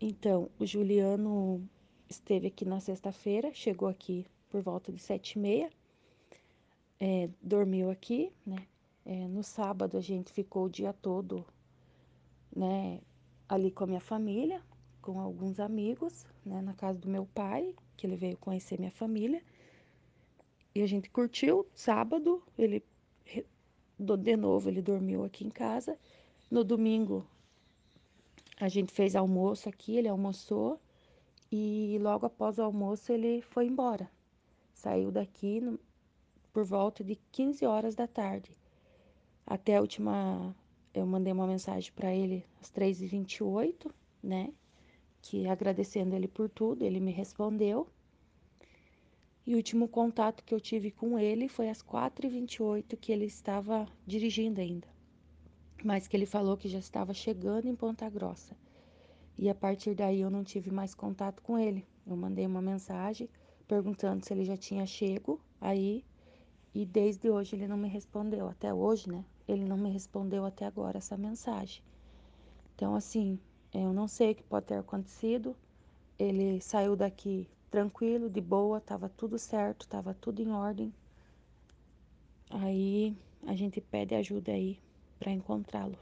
Então, o Juliano esteve aqui na sexta-feira, chegou aqui por volta de sete e meia, é, dormiu aqui, né? É, no sábado a gente ficou o dia todo, né, ali com a minha família, com alguns amigos, né, na casa do meu pai, que ele veio conhecer minha família. E a gente curtiu. Sábado, ele de novo ele dormiu aqui em casa. No domingo a gente fez almoço aqui, ele almoçou e logo após o almoço ele foi embora. Saiu daqui no, por volta de 15 horas da tarde. Até a última, eu mandei uma mensagem para ele às 3h28, né? Que agradecendo ele por tudo, ele me respondeu. E o último contato que eu tive com ele foi às 4h28, que ele estava dirigindo ainda. Mas que ele falou que já estava chegando em Ponta Grossa. E a partir daí eu não tive mais contato com ele. Eu mandei uma mensagem perguntando se ele já tinha chego aí. E desde hoje ele não me respondeu. Até hoje, né? Ele não me respondeu até agora essa mensagem. Então, assim, eu não sei o que pode ter acontecido. Ele saiu daqui tranquilo, de boa, tava tudo certo, tava tudo em ordem. Aí a gente pede ajuda aí para encontrá-lo.